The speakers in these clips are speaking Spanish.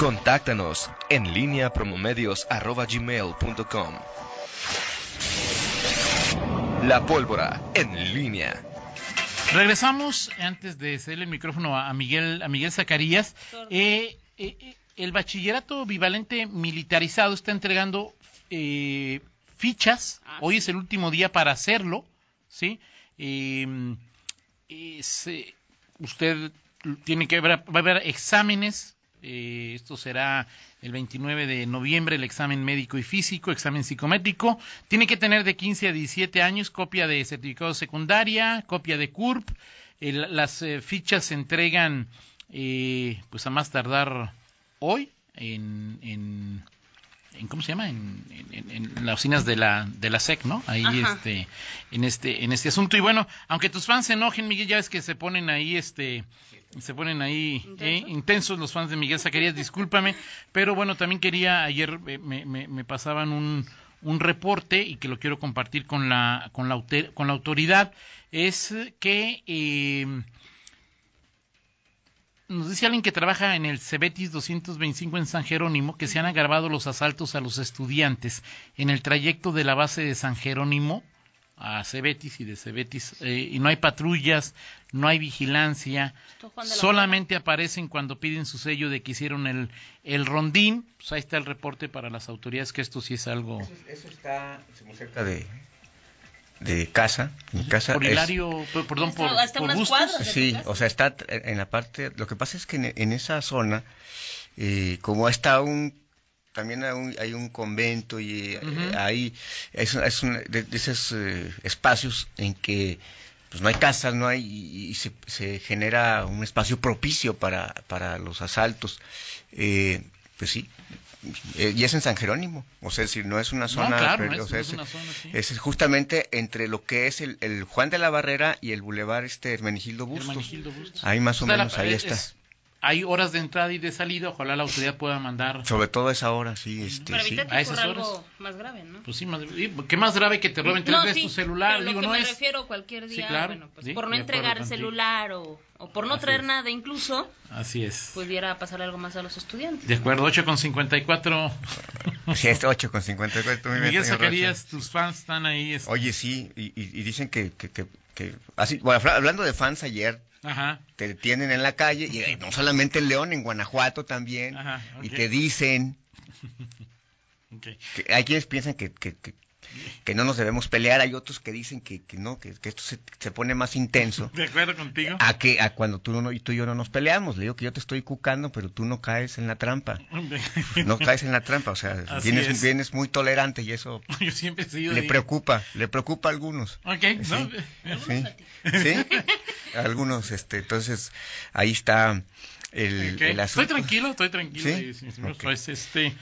Contáctanos en línea promomedios.com. La pólvora en línea. Regresamos antes de cederle el micrófono a Miguel, a Miguel Zacarías. Eh, eh, eh, el bachillerato bivalente militarizado está entregando fichas. Ah, Hoy es el último día para hacerlo, ¿sí? usted tiene que ver, va a haber exámenes. Esto será el 29 de noviembre el examen médico y físico, examen psicométrico. Tiene que tener de 15 a 17 años copia de certificado de secundaria, copia de CURP. las eh, fichas se entregan eh, pues a más tardar hoy en, en, ¿cómo se llama? En, las oficinas de la de la SEC, ¿no? Ahí este en este en este asunto y bueno, aunque tus fans se enojen, Miguel, ya ves que se ponen ahí este se ponen ahí ¿eh? intensos. los fans de Miguel Zacarías, discúlpame, pero bueno, también quería, ayer me, me, pasaban un, un, reporte y que lo quiero compartir con la, con la, con la autoridad, es que eh, nos dice alguien que trabaja en el Cebetis 225 en San Jerónimo que se han agravado los asaltos a los estudiantes en el trayecto de la base de San Jerónimo a Cebetis y de Cebetis eh, y no hay patrullas, no hay vigilancia, solamente aparecen cuando piden su sello de que hicieron el, el rondín, pues ahí está el reporte para las autoridades que esto sí es algo... Eso, está muy cerca de, de casa, mi casa por Hilario, perdón, por, por Sí, o sea, está en la parte, lo que pasa es que en, esa zona, eh, como está un también hay un, convento y eh, ahí es, es de, esos eh, espacios en que pues no hay casas, no hay y, se, se, genera un espacio propicio para, para los asaltos. Eh, pues sí, y es en San Jerónimo, o sea, si no es una zona, es, justamente entre lo que es el, Juan de la Barrera y el Boulevard este Hermenegildo Bustos. Ahí más o, menos ahí está hay horas de entrada y de salida, ojalá la autoridad pueda mandar. Sobre todo esa hora, sí. Este, Para evitar a esas horas. algo más grave, ¿no? Pues sí, más, ¿qué más grave que te roben tres veces tu celular? Pero Digo, lo que me refiero cualquier día, bueno, pues por no entregar el celular o, o, por no traer nada incluso. Así es. Pudiera pasar algo más a los estudiantes. De acuerdo, 8 con 54. Sí, es 8 con 54. Miguel Zacarías, tus fans están ahí. Este. Oye, sí, y, y, dicen que, que, que, que así, bueno, hablando de fans ayer, Ajá. te detienen en la calle, y no solamente en León, en Guanajuato también, y te dicen... que hay quienes piensan que, que, que no nos debemos pelear, hay otros que dicen que, que no, que, esto se, se, pone más intenso. De acuerdo contigo. A que a cuando tú, no, y tú y yo no nos peleamos, le digo que yo te estoy cucando, pero tú no caes en la trampa. no caes en la trampa, o sea, vienes, vienes, muy tolerante y eso yo siempre le preocupa, le preocupa a algunos. Ok, ¿Sí? ¿Sí? ¿Sí? Algunos, este, entonces ahí está el, el asunto. Estoy tranquilo, estoy tranquilo. ¿Sí? Pues, este,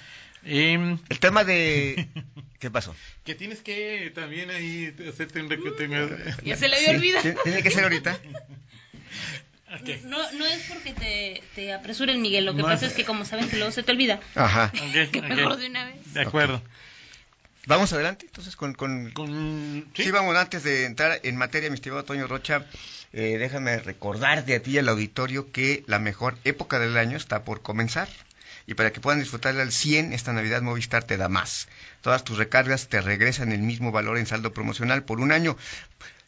Em, el tema de... ¿Qué pasó? Que tienes que también ahí hacerte un Ya se le había olvidado. ¿Tiene que ser ahorita? No, no es porque te, te apresuren, Miguel. Lo que pasa es que, como saben, que luego se te olvida. Ajá. que mejor de una vez. De acuerdo. Vamos adelante, entonces, con... con... ¿Sí? vamos, antes de entrar en materia, mi estimado Toño Rocha, eh, déjame recordarte a ti y al auditorio que la mejor época del año está por comenzar y para que puedan disfrutarla al 100, esta Navidad Movistar te da más. Todas tus recargas te regresan el mismo valor en saldo promocional por un año.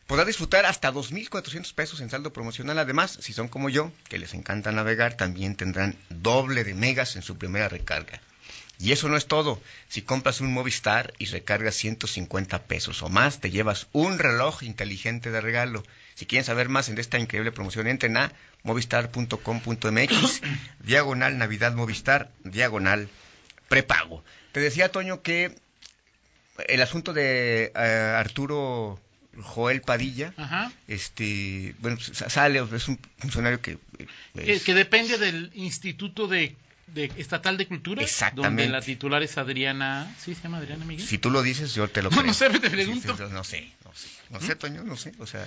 Podrás disfrutar hasta 2.400 pesos en saldo promocional. Además, si son como yo, que les encanta navegar, también tendrán doble de megas en su primera recarga. Y eso no es todo. Si compras un Movistar y recargas 150 pesos o más, te llevas un reloj inteligente de regalo. Si quieren saber más en esta increíble promoción, entren a movistar.com.mx, diagonal Navidad Movistar, diagonal prepago. Te decía, Toño, que el asunto de eh, Arturo Joel Padilla, este, bueno, sale, es un funcionario que, que... depende del Instituto de Estatal de Cultura, donde la titular es Adriana, ¿sí se llama Adriana Miguel? Si tú lo dices, yo te lo creo. No, sé, te pregunto. no sé, no sé, no sé, Toño, no sé, o sea,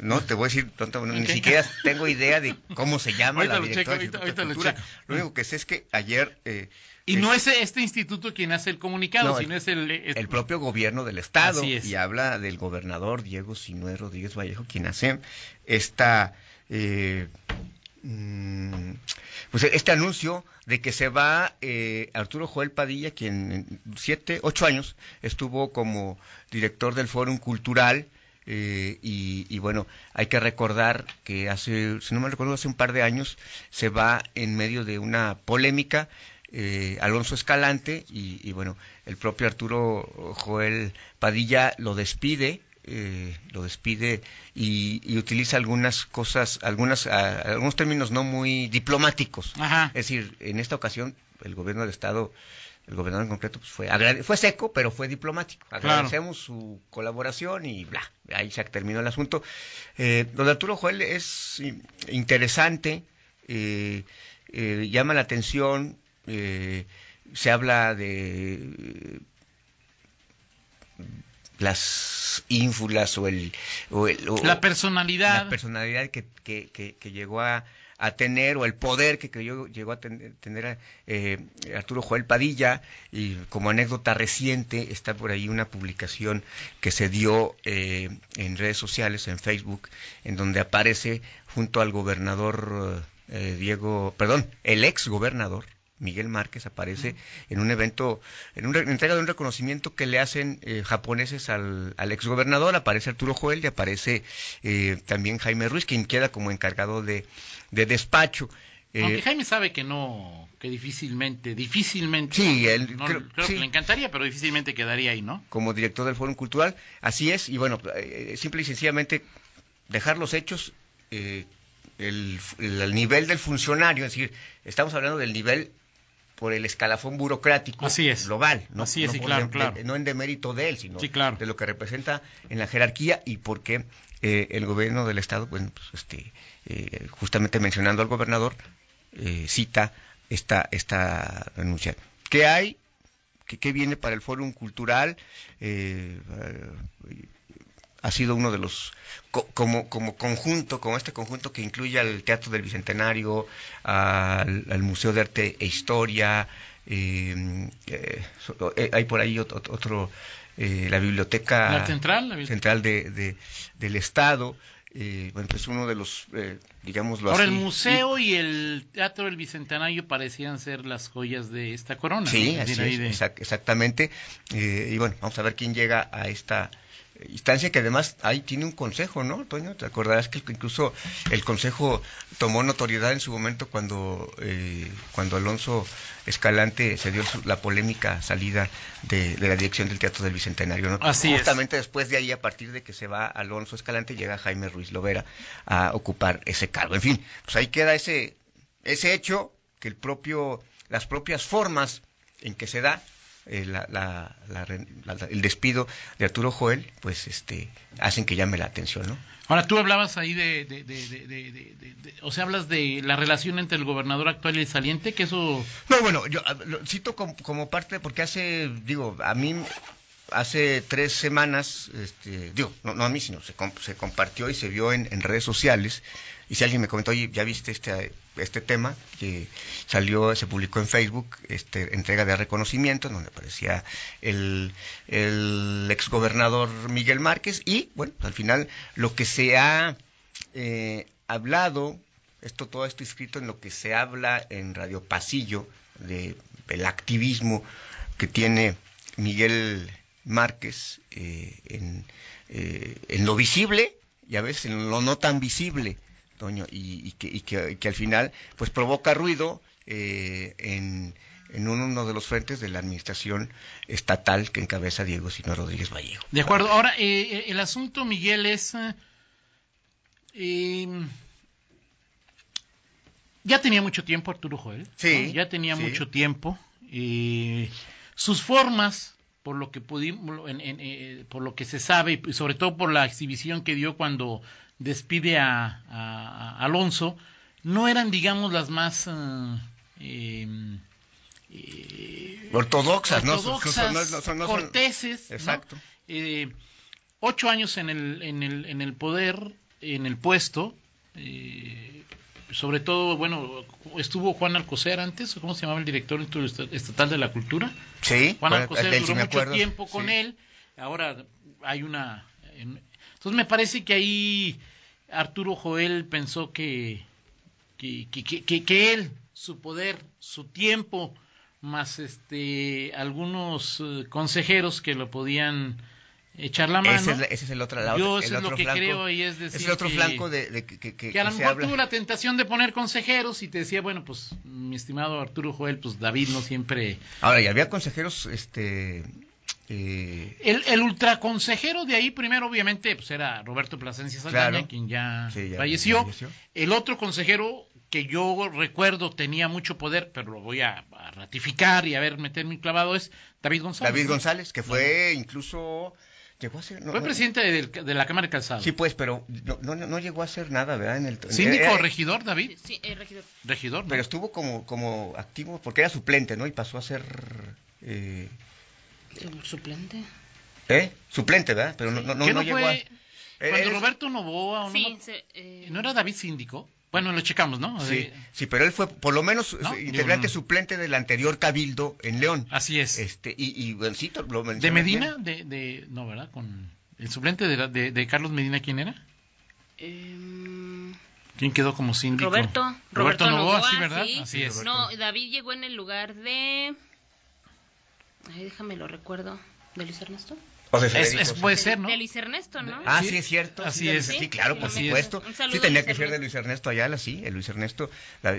no, te voy a decir, ni siquiera tengo idea de cómo se llama la directora de Lo único que sé es que ayer... Eh, y no es este instituto quien hace el comunicado, sino es el, el... propio gobierno del Estado. Y habla del gobernador Diego Sinué Rodríguez Vallejo, quien hace esta... Eh, mm, pues este anuncio de que se va eh, Arturo Joel Padilla, quien en siete, ocho años estuvo como director del Fórum Cultural. Eh, y, bueno, hay que recordar que hace, si no me recuerdo, hace un par de años se va en medio de una polémica eh, Alonso Escalante y, bueno, el propio Arturo Joel Padilla lo despide, eh, lo despide y, utiliza algunas cosas, algunas, algunos términos no muy diplomáticos. Es decir, en esta ocasión el gobierno del Estado el gobernador en concreto pues, fue fue seco pero fue diplomático. Agradecemos su colaboración y bla ahí se terminó el asunto. Eh, de Arturo Joel es interesante eh, llama la atención eh, se habla de las ínfulas o el, la personalidad. la personalidad que, que, llegó a, tener o el poder que, llegó a tener eh, Arturo Joel Padilla. Y como anécdota reciente está por ahí una publicación que se dio eh, en redes sociales en Facebook en donde aparece junto al gobernador Diego perdón el ex gobernador Miguel Márquez aparece en un evento, en una entrega de un reconocimiento que le hacen eh, japoneses al, al exgobernador, aparece Arturo Joel y aparece eh, también Jaime Ruiz, quien queda como encargado de, despacho. Eh, Aunque Jaime sabe que no, que difícilmente, difícilmente, sí, creo, que le encantaría, pero difícilmente quedaría ahí, ¿no? Como director del Fórum Cultural, así es, y bueno, simple y sencillamente dejar los hechos, el, el, nivel del funcionario, es decir, estamos hablando del nivel por el escalafón burocrático global, no, Así es, claro, no en demérito de él, sino de lo que representa en la jerarquía y porque eh, el gobierno del estado, bueno, pues, este, eh, justamente mencionando al gobernador, eh, cita esta esta denuncia. ¿Qué hay? ¿Qué, viene para el Fórum Cultural? Ha sido uno de los como como conjunto como este conjunto que incluye al Teatro del Bicentenario al, Museo de Arte e Historia eh, eh, eh, hay por ahí otro, la biblioteca central central de, del estado bueno, es uno de los, digamos, Ahora, el museo y... el Teatro del Bicentenario parecían ser las joyas de esta corona. Sí, exactamente. y bueno, vamos a ver quién llega a esta instancia que además ahí tiene un consejo, ¿no, Toño? Te acordarás que incluso el consejo tomó notoriedad en su momento cuando, eh, cuando Alonso Escalante se dio la polémica salida de, la dirección del Teatro del Bicentenario, ¿no? Así Justamente después de ahí, a partir de que se va Alonso Escalante, llega Jaime Ruiz Lovera a ocupar ese cargo. En fin, pues ahí queda ese, ese hecho que el propio, las propias formas en que se da eh, el despido de Arturo Joel, pues este, hacen que llame la atención, ¿no? Ahora, tú hablabas ahí de, o sea, hablas de la relación entre el gobernador actual y el saliente, que eso... No, bueno, yo ah, lo cito como, parte, porque hace, digo, a mí hace tres semanas, este, digo, no, a mí, sino se, se compartió y se vio en, redes sociales y si alguien me comentó, oye, ¿ya viste este, este tema? Que salió, se publicó en Facebook, este, entrega de reconocimiento, donde aparecía el, el exgobernador Miguel Márquez, y bueno, al final lo que se ha eh, hablado, esto todo esto escrito en lo que se habla en Radio Pasillo, de, el activismo que tiene Miguel Márquez eh, en, eh, en lo visible y a veces en lo no tan visible y, que, al final pues provoca ruido eh, en, uno de los frentes de la administración estatal que encabeza Diego Sino Rodríguez Vallejo. De acuerdo. Ahora, el asunto, Miguel, es... ya tenía mucho tiempo Arturo Joel. Sí. Ya tenía mucho tiempo. sus formas por lo que pudimos, por lo que se sabe y sobre todo por la exhibición que dio cuando despide a, Alonso, no eran, digamos, las más ortodoxas, ¿no? corteses. Exacto. Eh, ocho años en el, en, el, en el poder, en el puesto, eh, sobre todo, bueno, estuvo Juan Alcocer antes, ¿cómo se llamaba el director estatal de la cultura? Sí, Juan Alcocer duró mucho tiempo con él, ahora hay una... entonces me parece que ahí Arturo Joel pensó que, que, que, que, él, su poder, su tiempo, más este algunos eh, consejeros que lo podían echar la mano. Ese es, el otro lado. Yo es lo que creo y es decir. Es el otro flanco de, que, que, a lo mejor tuvo la tentación de poner consejeros y te decía, bueno, pues mi estimado Arturo Joel, pues David no siempre. Ahora, y había consejeros, este. Eh... El, el ultraconsejero de ahí, primero, obviamente, pues era Roberto Plasencia Saldaña, quien ya, falleció. El otro consejero que yo recuerdo tenía mucho poder, pero lo voy a, ratificar y a ver, meterme clavado, es David González. David González, que fue incluso fue presidente de, la Cámara de Calzado. Sí, pues, pero no, no, llegó a hacer nada, ¿verdad? En el, ¿Síndico o regidor, David? Sí, eh, regidor. Regidor, Pero estuvo como, como activo, porque era suplente, ¿no? Y pasó a ser... Eh... ¿Suplente? ¿Eh? Suplente, ¿verdad? Pero no, no, no, llegó a... Cuando Roberto Novoa... ¿o sí, eh, ¿No era David síndico? Bueno, lo checamos, ¿no? Sí, sí, pero él fue por lo menos integrante suplente del anterior cabildo en León. Así es. Este y, y bueno, sí, lo ¿De Medina? De, de, no, ¿verdad? Con el suplente de, de, Carlos Medina, ¿quién era? Em, ¿Quién quedó como síndico? Roberto. Roberto, Roberto Novoa, sí, ¿verdad? Así es. No, David llegó en el lugar de... Ay, déjame lo recuerdo. ¿De Luis Ernesto? Es, puede ser, ¿no? De Luis Ernesto, ¿no? Ah, sí, es cierto. Así es. Sí, claro, por supuesto. Sí, tenía que ser de Luis Ernesto Ayala, sí, el Luis Ernesto.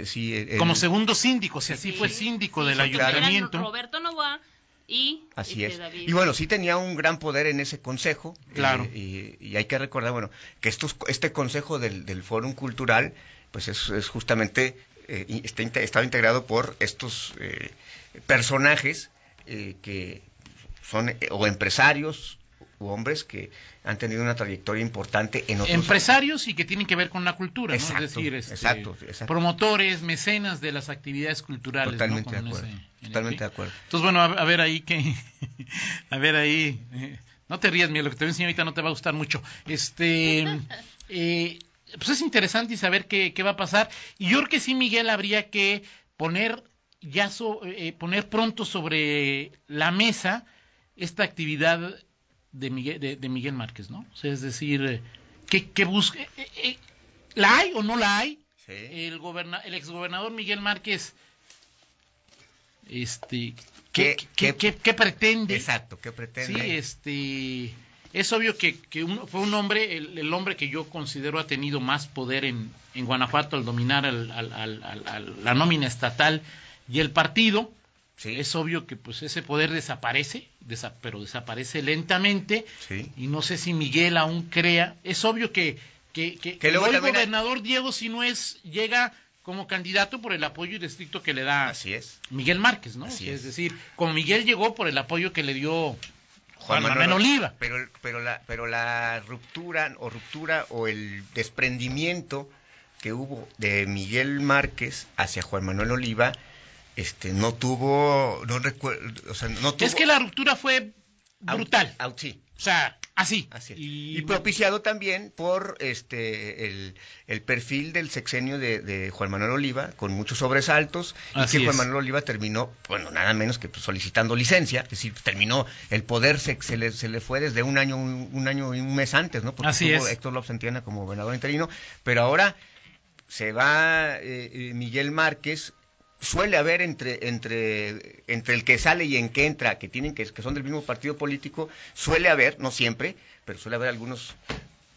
sí, Como segundo síndico, si así fue síndico del ayuntamiento. Roberto Novoa y Así es. Y bueno, sí tenía un gran poder en ese consejo. Claro. y, hay que recordar, bueno, que estos, este consejo del, del Fórum Cultural, pues es, es justamente, eh, está, estaba integrado por estos eh, personajes eh, que son eh, o empresarios u hombres que han tenido una trayectoria importante en otros empresarios y que tienen que ver con la cultura, es decir, este, exacto, promotores, mecenas de las actividades culturales. Totalmente de acuerdo. totalmente de acuerdo. Entonces bueno, a, ver ahí que, a ver ahí, eh, no te rías, mira, lo que te voy a enseñar ahorita no te va a gustar mucho. Este, eh, pues es interesante y saber qué, qué va a pasar. Y yo creo que sí, Miguel, habría que poner ya poner pronto sobre la mesa esta actividad de Miguel, de, Miguel Márquez, ¿no? O sea, es decir, que, que busque, eh, eh, ¿la hay o no la hay? El, goberna, el exgobernador Miguel Márquez, este, ¿qué, qué, pretende? Exacto, ¿qué pretende? Sí, este, es obvio que, que fue un hombre, el, hombre que yo considero ha tenido más poder en, en Guanajuato al dominar al, al, la nómina estatal y el partido, es obvio que pues ese poder desaparece, pero desaparece lentamente. Y no sé si Miguel aún crea. Es obvio que, que, que, el gobernador Diego Sinués llega como candidato por el apoyo irrestricto que le da Así es. Miguel Márquez, ¿no? es. decir, como Miguel llegó por el apoyo que le dio Juan, Manuel, Oliva. Pero, pero, la, pero la ruptura o ruptura o el desprendimiento que hubo de Miguel Márquez hacia Juan Manuel Oliva este no tuvo no recuerdo o sea no tuvo, es que la ruptura fue brutal. Sí. o sea así, Y, propiciado también por este el, perfil del sexenio de, Juan Manuel Oliva con muchos sobresaltos y que Juan Manuel Oliva terminó bueno nada menos que pues, solicitando licencia es decir terminó el poder se, se, le, se le fue desde un año un, año y un mes antes no porque así estuvo Héctor López Antiana como gobernador interino pero ahora se va eh, eh, Miguel Márquez suele haber entre, entre, entre el que sale y en que entra, que tienen que, que son del mismo partido político, suele haber, no siempre, pero suele haber algunos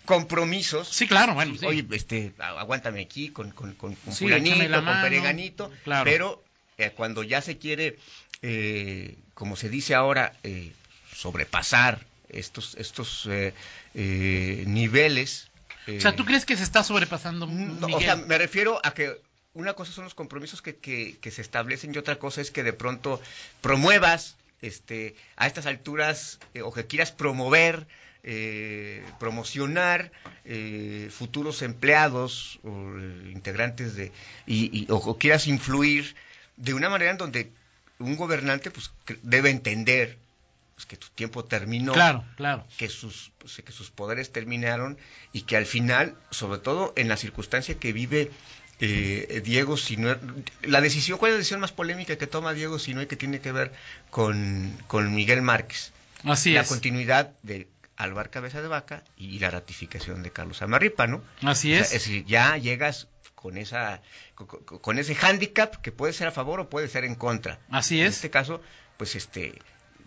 compromisos. Sí, claro, bueno. Oye, este, aguántame aquí con, con, con, con fulanito, con pereganito, pero eh, cuando ya se quiere, eh, como se dice ahora, eh, sobrepasar estos, estos niveles. o sea, ¿tú crees que se está sobrepasando? o sea, me refiero a que una cosa son los compromisos que, que, se establecen y otra cosa es que de pronto promuevas este, a estas alturas eh, o que quieras promover, eh, promocionar eh, futuros empleados o integrantes de, y, o, quieras influir de una manera en donde un gobernante pues debe entender pues, que tu tiempo terminó, claro, claro. que sus pues, que sus poderes terminaron y que al final, sobre todo en la circunstancia que vive eh, Diego Sinue, la decisión, ¿cuál es la decisión más polémica que toma Diego Sinue que tiene que ver con, con Miguel Márquez? Así la continuidad de Alvar Cabeza de Vaca y la ratificación de Carlos Amarripa, ¿no? Así es. es decir, ya llegas con esa con, ese hándicap que puede ser a favor o puede ser en contra. Así es. En este caso, pues este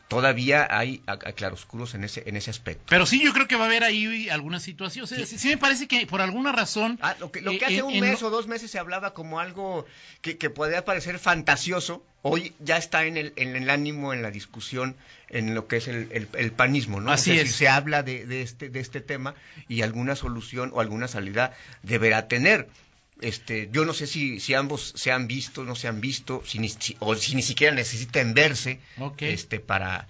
todavía hay claroscuros en ese, en ese aspecto. Pero sí, yo creo que va a haber ahí alguna situación. sí. me parece que por alguna razón. Ah, lo que, lo que hace un mes o dos meses se hablaba como algo que, que podría parecer fantasioso, hoy ya está en el, en el ánimo, en la discusión, en lo que es el, el, panismo, ¿no? Así es. se habla de, de, este, de este tema y alguna solución o alguna salida deberá tener. Este, yo no sé si, si ambos se han visto, no se han visto, o si ni siquiera necesitan verse este, para...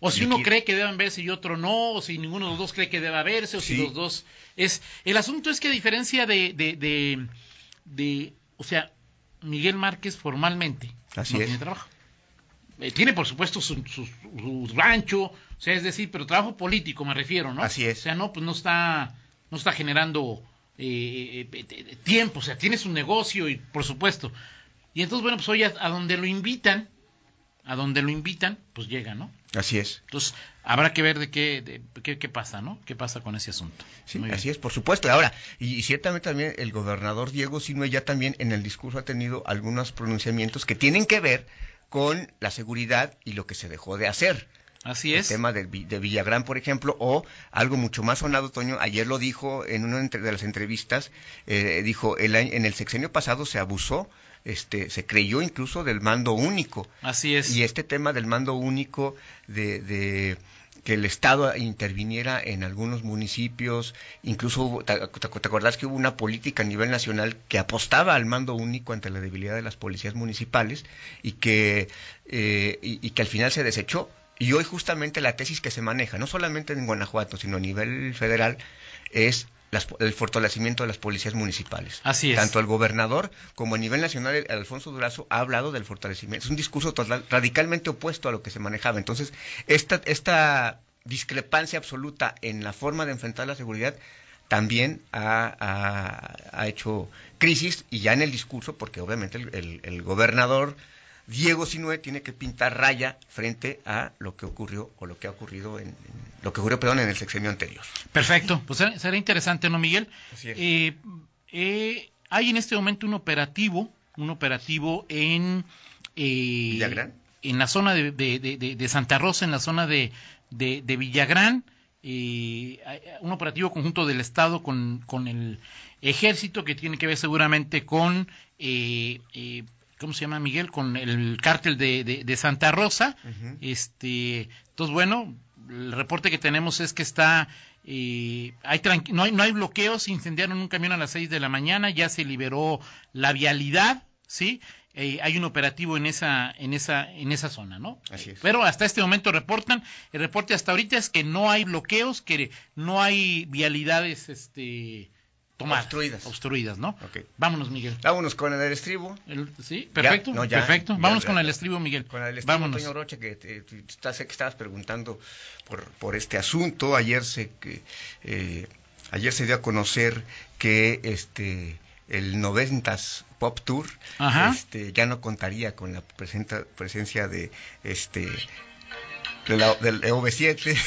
O si uno cree que deben verse y otro no, o si ninguno de los dos cree que deba verse, o si los dos... es El asunto es que a diferencia de, de, de, o sea, Miguel Márquez formalmente Así no tiene trabajo. Eh, tiene, por supuesto, su, rancho, o sea, es decir, pero trabajo político me refiero, ¿no? Así es. O sea, no, pues no está, no está generando eh, tiempo, o sea, tiene su negocio y por supuesto. Y entonces, bueno, pues hoy a, donde lo invitan, a donde lo invitan, pues llega, ¿no? Así es. Entonces, habrá que ver de qué, de, qué, pasa, ¿no? ¿Qué pasa con ese asunto? Sí, así es, por supuesto. Ahora, y, ciertamente también el gobernador Diego Sinue ya también en el discurso ha tenido algunos pronunciamientos que tienen que ver con la seguridad y lo que se dejó de hacer. Así es. El tema de, Villagrán, por ejemplo, o algo mucho más sonado, Toño, ayer lo dijo en una de las entrevistas, eh, dijo, el, en el sexenio pasado se abusó, este, se creyó incluso del mando único. Así es. Y este tema del mando único, de, que el Estado interviniera en algunos municipios, incluso, te, te, acordás que hubo una política a nivel nacional que apostaba al mando único ante la debilidad de las policías municipales y que, eh, y que al final se desechó? Y hoy justamente la tesis que se maneja, no solamente en Guanajuato, sino a nivel federal, es el fortalecimiento de las policías municipales. Así es. Tanto el gobernador como a nivel nacional, Alfonso Durazo ha hablado del fortalecimiento. Es un discurso radicalmente opuesto a lo que se manejaba. Entonces, esta, esta discrepancia absoluta en la forma de enfrentar la seguridad también ha, hecho crisis y ya en el discurso, porque obviamente el gobernador Diego Sinue tiene que pintar raya frente a lo que ocurrió o lo que ha ocurrido en, lo que ocurrió perdón en el sexenio anterior. Perfecto, pues será interesante, ¿no, Miguel? Eh, eh, hay en este momento un operativo, un operativo en eh, Villagrán, en la zona de, Santa Rosa, en la zona de, Villagrán. un operativo conjunto del Estado con, con el ejército que tiene que ver seguramente con ¿cómo se llama Miguel? Con el cártel de, de, Santa Rosa. Este, entonces bueno, el reporte que tenemos es que está eh, hay no hay no hay bloqueos, incendiaron un camión a las 6 de la mañana, ya se liberó la vialidad, ¿sí? Eh, hay un operativo en esa en esa en esa zona, ¿no? Así es. Pero hasta este momento reportan, el reporte hasta ahorita es que no hay bloqueos, que no hay vialidades este Obstruidas. Obstruidas, ¿no? Vámonos, Miguel. Vámonos con el estribo. sí, perfecto. perfecto. Vámonos con el estribo, Miguel. Con el estribo, Vámonos. Rocha, que te, sé que estabas preguntando por, por este asunto. Ayer se, que, eh, ayer se dio a conocer que este el 90 Pop Tour este ya no contaría con la presencia de este del EV7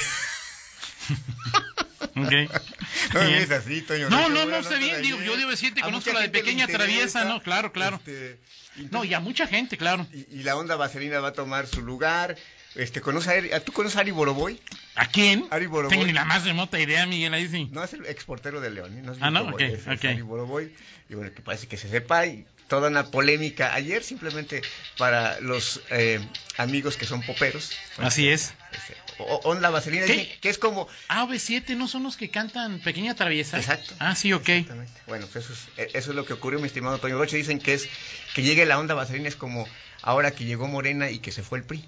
Okay. No me así, Toño. No, no, no, sé bien. Digo, yo debo decirte, conozco la de Pequeña Traviesa, ¿no? Claro, claro. Este, no, y a mucha gente, claro. Y, la onda vaselina va a tomar su lugar. Este, ¿conoce a, ¿Tú conoces a Ari Boroboy? ¿A quién? Ari Boroboy. Tengo ni la más remota idea, Miguel, ahí sí. No, es el exportero de León. No ah, no, ok, es, Ari Boroboy. Y bueno, que parece que se sepa y toda una polémica ayer simplemente para los eh, amigos que son poperos. Así es. Este, Onda Vaselina, que es como... Ah, V7 no son los que cantan Pequeña Traviesa. Exacto. Ah, sí, ok. Bueno, pues eso es, e, eso es lo que ocurrió, mi estimado Toño Roche. Dicen que es que llegue la Onda Vaselina es como ahora que llegó Morena y que se fue el PRI.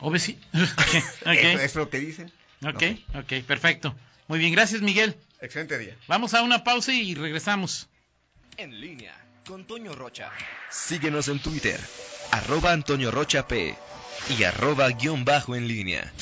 OV7. okay. Eso es lo que dicen. Ok, ok, perfecto. Muy bien, gracias Miguel. Excelente día. Vamos a una pausa y regresamos. En línea con Toño Rocha. Síguenos en Twitter, arroba Antonio Rocha P y arroba guion bajo en línea.